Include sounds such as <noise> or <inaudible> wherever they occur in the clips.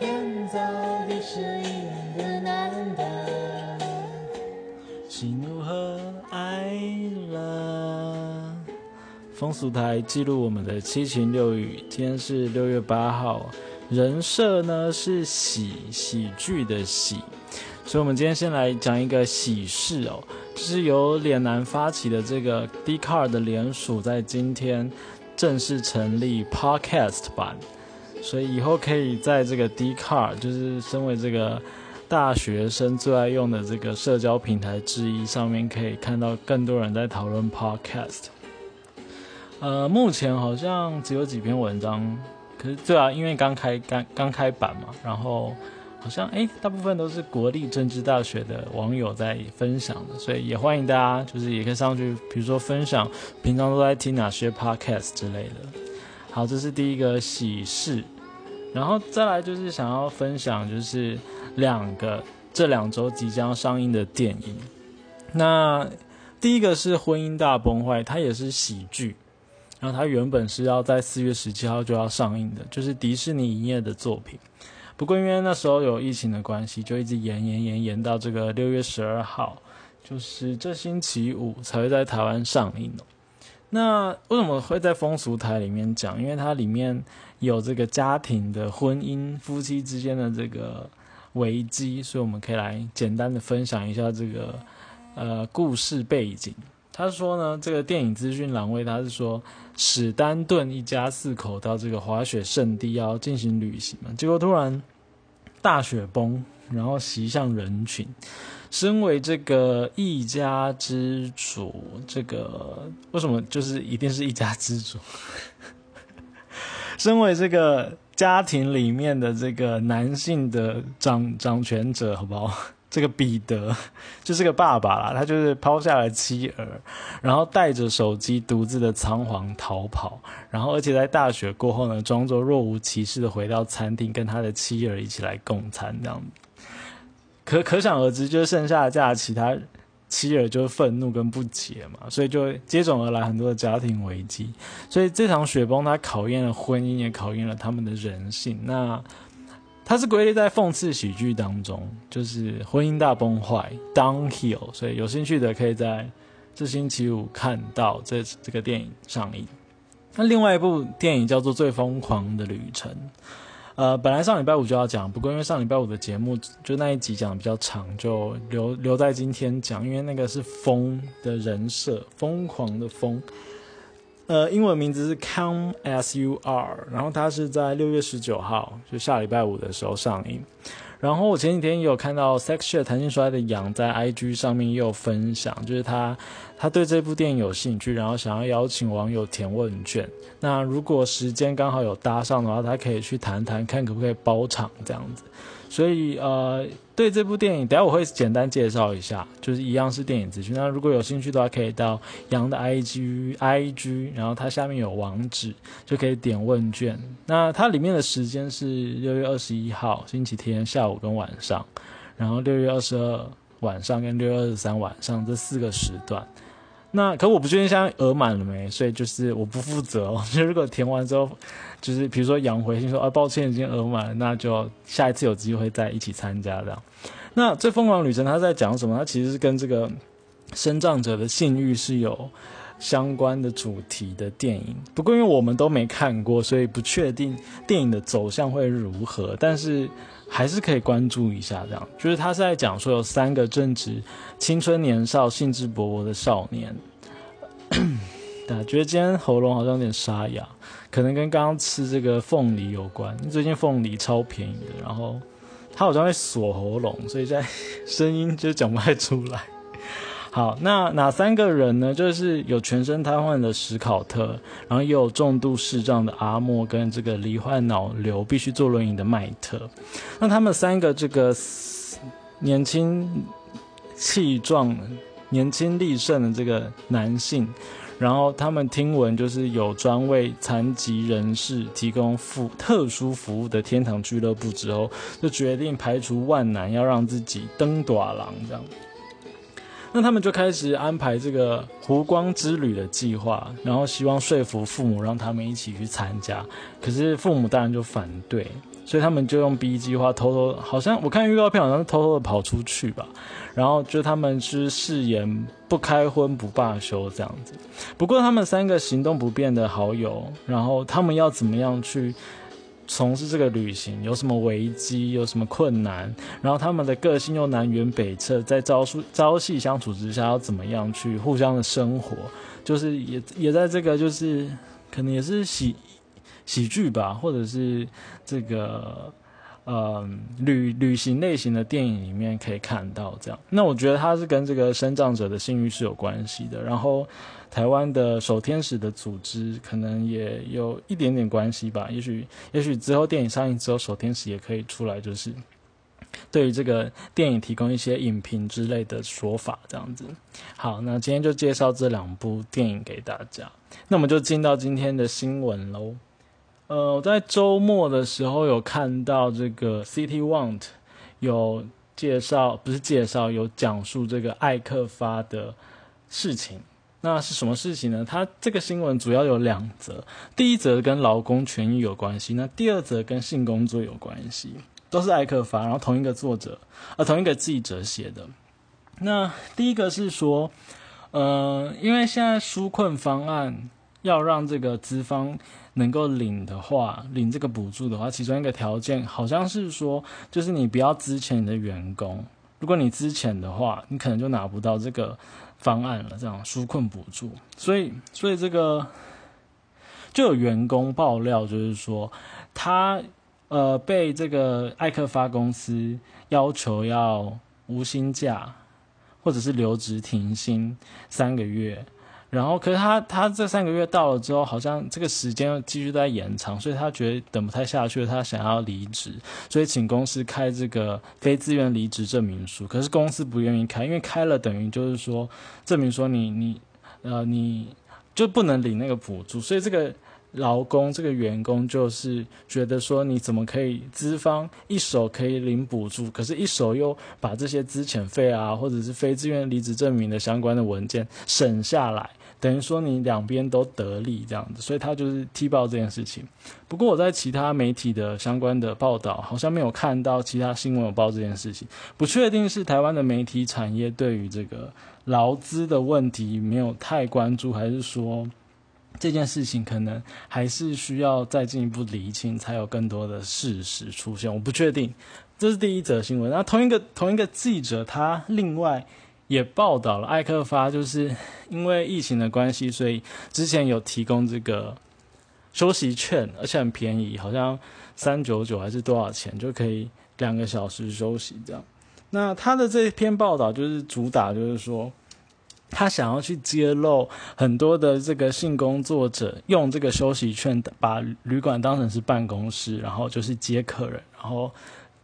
天走的是一样的难得。喜怒和哀乐？风俗台记录我们的七情六欲。今天是六月八号，人设呢是喜喜剧的喜，所以我们今天先来讲一个喜事哦，就是由脸男发起的这个 d c a r 的联署，在今天正式成立 Podcast 版，所以以后可以在这个 d c a r 就是身为这个大学生最爱用的这个社交平台之一，上面可以看到更多人在讨论 Podcast。呃，目前好像只有几篇文章，可是对啊，因为刚开刚刚开版嘛，然后好像哎，大部分都是国立政治大学的网友在分享的，所以也欢迎大家，就是也可以上去，比如说分享平常都在听哪些 podcast 之类的。好，这是第一个喜事，然后再来就是想要分享，就是两个这两周即将上映的电影。那第一个是《婚姻大崩坏》，它也是喜剧。然后它原本是要在四月十七号就要上映的，就是迪士尼营业的作品。不过因为那时候有疫情的关系，就一直延延延延到这个六月十二号，就是这星期五才会在台湾上映哦。那为什么会在风俗台里面讲？因为它里面有这个家庭的婚姻、夫妻之间的这个危机，所以我们可以来简单的分享一下这个呃故事背景。他说呢，这个电影资讯栏位他是说，史丹顿一家四口到这个滑雪圣地要进行旅行嘛，结果突然大雪崩，然后袭向人群。身为这个一家之主，这个 <laughs> 为什么就是一定是一家之主？身为这个家庭里面的这个男性的掌掌权者，好不好？<laughs> 这个彼得就是个爸爸啦，他就是抛下了妻儿，然后带着手机独自的仓皇逃跑，然后而且在大雪过后呢，装作若无其事的回到餐厅，跟他的妻儿一起来共餐，这样可可想而知，就剩下的假期，他妻儿就是愤怒跟不解嘛，所以就接踵而来很多的家庭危机，所以这场雪崩它考验了婚姻，也考验了他们的人性。那。它是归类在讽刺喜剧当中，就是婚姻大崩坏 （downhill）。所以有兴趣的可以在这星期五看到这这个电影上映。那另外一部电影叫做《最疯狂的旅程》。呃，本来上礼拜五就要讲，不过因为上礼拜五的节目就那一集讲的比较长，就留留在今天讲，因为那个是疯的人设，疯狂的疯。呃，英文名字是 Come as you are，然后它是在六月十九号，就下礼拜五的时候上映。然后我前几天也有看到 Sexshare 弹性出来的杨在 IG 上面也有分享，就是他他对这部电影有兴趣，然后想要邀请网友填问卷。那如果时间刚好有搭上的话，他可以去谈谈看可不可以包场这样子。所以呃，对这部电影，等下我会简单介绍一下，就是一样是电影资讯。那如果有兴趣的话，可以到杨的 IG IG，然后它下面有网址，就可以点问卷。那它里面的时间是六月二十一号星期天下午跟晚上，然后六月二十二晚上跟六月二十三晚上这四个时段。那可我不确定现在额满了没，所以就是我不负责哦。<laughs> 就如果填完之后，就是比如说杨回信说啊，抱歉已经额满了，那就下一次有机会再一起参加这样。那最疯狂旅程他在讲什么？他其实是跟这个生长者的性欲是有相关的主题的电影。不过因为我们都没看过，所以不确定电影的走向会如何。但是。还是可以关注一下，这样就是他是在讲说有三个正值青春年少、兴致勃勃的少年。<coughs> 对，觉得今天喉咙好像有点沙哑，可能跟刚刚吃这个凤梨有关。最近凤梨超便宜的，然后它好像会锁喉咙，所以在 <laughs> 声音就讲不太出来。好，那哪三个人呢？就是有全身瘫痪的史考特，然后也有重度视障的阿莫，跟这个罹患脑瘤必须坐轮椅的麦特。那他们三个这个年轻气壮、年轻力盛的这个男性，然后他们听闻就是有专为残疾人士提供服特殊服务的天堂俱乐部之后，就决定排除万难，要让自己登短廊这样。那他们就开始安排这个湖光之旅的计划，然后希望说服父母让他们一起去参加。可是父母当然就反对，所以他们就用 B 计划偷偷，好像我看预告片好像是偷偷的跑出去吧，然后就他们是誓言不开荤不罢休这样子。不过他们三个行动不便的好友，然后他们要怎么样去从事这个旅行？有什么危机？有什么困难？然后他们的个性又南辕北辙，在朝夕朝夕相处之下，要怎么样去互相的生活？就是也也在这个就是可能也是喜喜剧吧，或者是这个呃旅旅行类型的电影里面可以看到这样。那我觉得它是跟这个生长者的信誉是有关系的。然后台湾的守天使的组织可能也有一点点关系吧。也许也许之后电影上映之后，守天使也可以出来，就是对于这个电影提供一些影评之类的说法这样子。好，那今天就介绍这两部电影给大家。那我们就进到今天的新闻喽。呃，我在周末的时候有看到这个 City Want 有介绍，不是介绍，有讲述这个艾克发的事情。那是什么事情呢？它这个新闻主要有两则，第一则跟劳工权益有关系，那第二则跟性工作有关系，都是艾克发，然后同一个作者，呃，同一个记者写的。那第一个是说，呃，因为现在纾困方案要让这个资方。能够领的话，领这个补助的话，其中一个条件好像是说，就是你不要资遣你的员工。如果你资遣的话，你可能就拿不到这个方案了。这样纾困补助，所以，所以这个就有员工爆料，就是说他呃被这个艾克发公司要求要无薪假，或者是留职停薪三个月。然后，可是他他这三个月到了之后，好像这个时间继续在延长，所以他觉得等不太下去了，他想要离职，所以请公司开这个非自愿离职证明书。可是公司不愿意开，因为开了等于就是说证明说你你呃你就不能领那个补助，所以这个劳工这个员工就是觉得说你怎么可以资方一手可以领补助，可是一手又把这些资遣费啊或者是非自愿离职证明的相关的文件省下来。等于说你两边都得利这样子，所以他就是踢爆这件事情。不过我在其他媒体的相关的报道，好像没有看到其他新闻有报这件事情。不确定是台湾的媒体产业对于这个劳资的问题没有太关注，还是说这件事情可能还是需要再进一步厘清，才有更多的事实出现。我不确定。这是第一则新闻。那同一个同一个记者，他另外。也报道了艾克发，就是 <laughs> 因为疫情的关系，所以之前有提供这个休息券，而且很便宜，好像三九九还是多少钱就可以两个小时休息这样。那他的这篇报道就是主打，就是说他想要去揭露很多的这个性工作者用这个休息券把旅馆当成是办公室，然后就是接客人，然后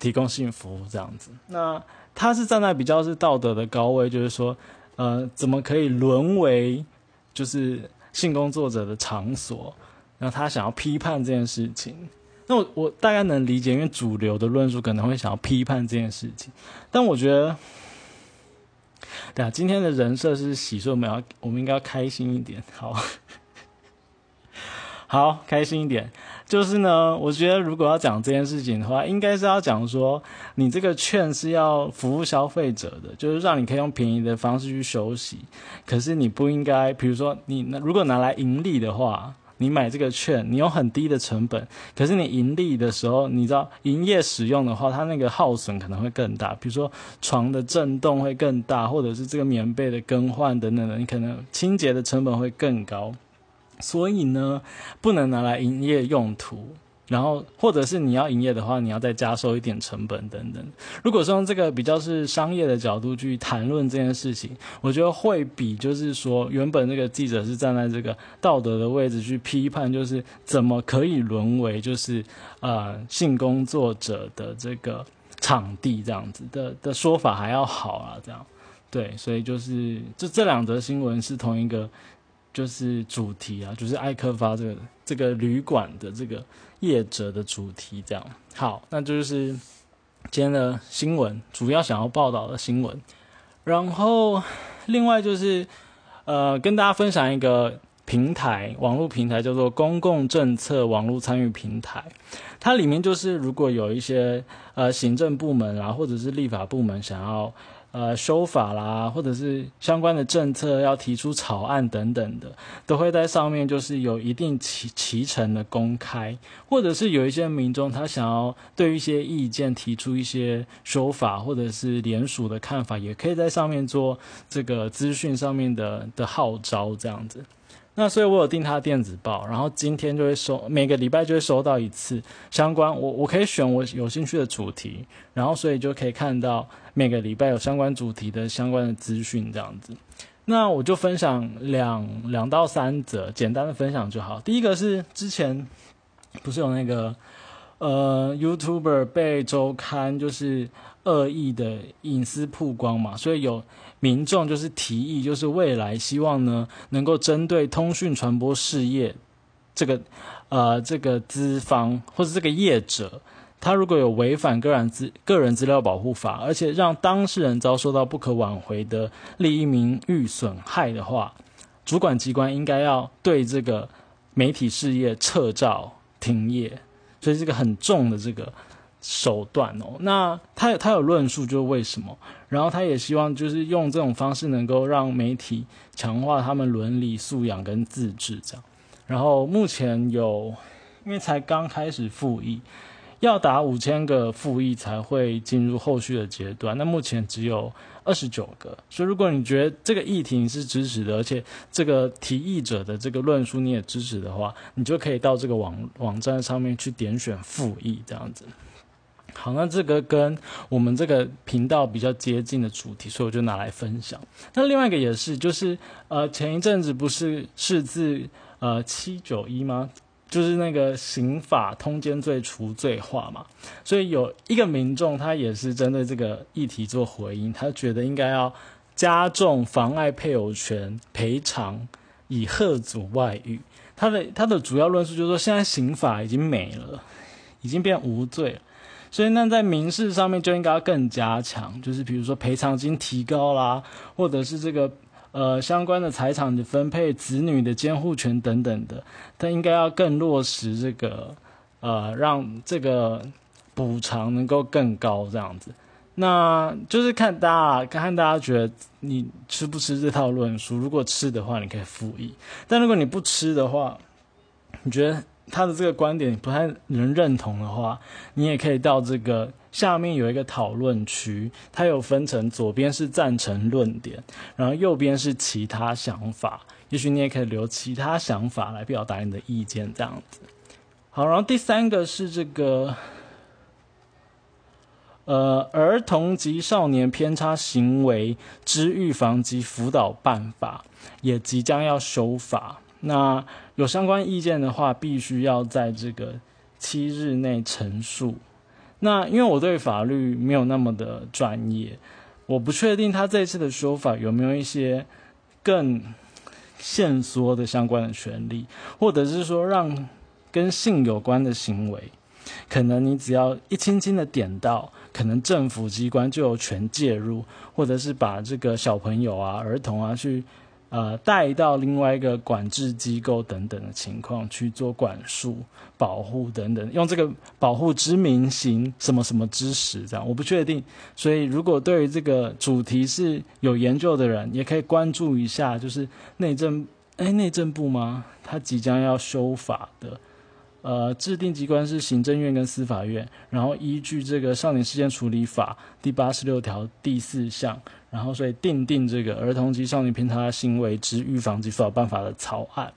提供性服务这样子。那他是站在比较是道德的高位，就是说，呃，怎么可以沦为就是性工作者的场所？然后他想要批判这件事情。那我我大概能理解，因为主流的论述可能会想要批判这件事情。但我觉得，对啊，今天的人设是喜，所以我们要我们应该要开心一点，好，好，开心一点。就是呢，我觉得如果要讲这件事情的话，应该是要讲说，你这个券是要服务消费者的，就是让你可以用便宜的方式去休息。可是你不应该，比如说你如果拿来盈利的话，你买这个券，你用很低的成本，可是你盈利的时候，你知道营业使用的话，它那个耗损可能会更大，比如说床的震动会更大，或者是这个棉被的更换等等的，你可能清洁的成本会更高。所以呢，不能拿来营业用途，然后或者是你要营业的话，你要再加收一点成本等等。如果说用这个比较是商业的角度去谈论这件事情，我觉得会比就是说原本那个记者是站在这个道德的位置去批判，就是怎么可以沦为就是呃性工作者的这个场地这样子的的说法还要好啊，这样对，所以就是这这两则新闻是同一个。就是主题啊，就是艾克发这个这个旅馆的这个业者的主题，这样好，那就是今天的新闻主要想要报道的新闻。然后另外就是呃，跟大家分享一个平台，网络平台叫做公共政策网络参与平台。它里面就是如果有一些呃行政部门啊，或者是立法部门想要。呃，修法啦，或者是相关的政策要提出草案等等的，都会在上面就是有一定其其程的公开，或者是有一些民众他想要对一些意见提出一些修法，或者是联署的看法，也可以在上面做这个资讯上面的的号召这样子。那所以我有订他的电子报，然后今天就会收，每个礼拜就会收到一次相关，我我可以选我有兴趣的主题，然后所以就可以看到每个礼拜有相关主题的相关的资讯这样子。那我就分享两两到三则，简单的分享就好。第一个是之前不是有那个呃 YouTuber 被周刊就是恶意的隐私曝光嘛，所以有。民众就是提议，就是未来希望呢，能够针对通讯传播事业这个呃这个资方或者这个业者，他如果有违反个人资个人资料保护法，而且让当事人遭受到不可挽回的利益名誉损害的话，主管机关应该要对这个媒体事业撤照停业，所以这个很重的这个。手段哦，那他他有论述，就是为什么？然后他也希望就是用这种方式能够让媒体强化他们伦理素养跟自治这样。然后目前有，因为才刚开始复议，要打五千个复议才会进入后续的阶段。那目前只有二十九个，所以如果你觉得这个议题你是支持的，而且这个提议者的这个论述你也支持的话，你就可以到这个网网站上面去点选复议这样子。好，那这个跟我们这个频道比较接近的主题，所以我就拿来分享。那另外一个也是，就是呃，前一阵子不是是自呃七九一吗？就是那个刑法通奸罪除罪化嘛，所以有一个民众他也是针对这个议题做回应，他觉得应该要加重妨碍配偶权赔偿，以贺阻外遇。他的他的主要论述就是说，现在刑法已经没了，已经变无罪了。所以，那在民事上面就应该要更加强，就是比如说赔偿金提高啦，或者是这个呃相关的财产的分配、子女的监护权等等的，他应该要更落实这个呃，让这个补偿能够更高这样子。那就是看大家看大家觉得你吃不吃这套论述，如果吃的话，你可以复议；但如果你不吃的话，你觉得？他的这个观点不太能认同的话，你也可以到这个下面有一个讨论区，它有分成左边是赞成论点，然后右边是其他想法。也许你也可以留其他想法来表达你的意见，这样子。好，然后第三个是这个，呃，儿童及少年偏差行为之预防及辅导办法也即将要修法。那有相关意见的话，必须要在这个七日内陈述。那因为我对法律没有那么的专业，我不确定他这次的说法有没有一些更限缩的相关的权利，或者是说让跟性有关的行为，可能你只要一轻轻的点到，可能政府机关就有权介入，或者是把这个小朋友啊、儿童啊去。呃，带到另外一个管制机构等等的情况去做管束、保护等等，用这个保护之名行什么什么之实，这样我不确定。所以，如果对于这个主题是有研究的人，也可以关注一下，就是内政哎，内政部吗？他即将要修法的。呃，制定机关是行政院跟司法院，然后依据这个少年事件处理法第八十六条第四项，然后所以定定这个儿童及少年偏差行为之预防及辅导办法的草案。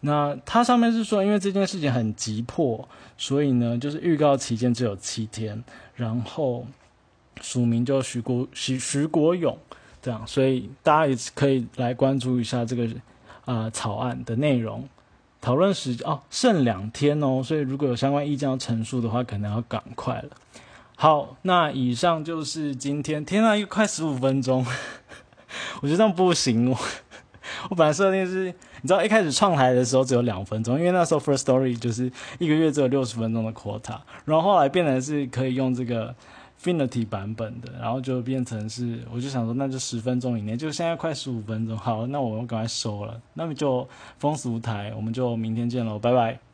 那它上面是说，因为这件事情很急迫，所以呢，就是预告期间只有七天，然后署名就徐国徐徐国勇这样，所以大家也可以来关注一下这个啊草案的内容。讨论时哦，剩两天哦，所以如果有相关意见要陈述的话，可能要赶快了。好，那以上就是今天。天啊，又快十五分钟，<laughs> 我觉得这样不行。哦我本来设定是，你知道一开始创台的时候只有两分钟，因为那时候 First Story 就是一个月只有六十分钟的 quota，然后后来变成是可以用这个 Finity 版本的，然后就变成是，我就想说那就十分钟以内，就现在快十五分钟，好，那我赶快收了，那么就风俗台，我们就明天见喽，拜拜。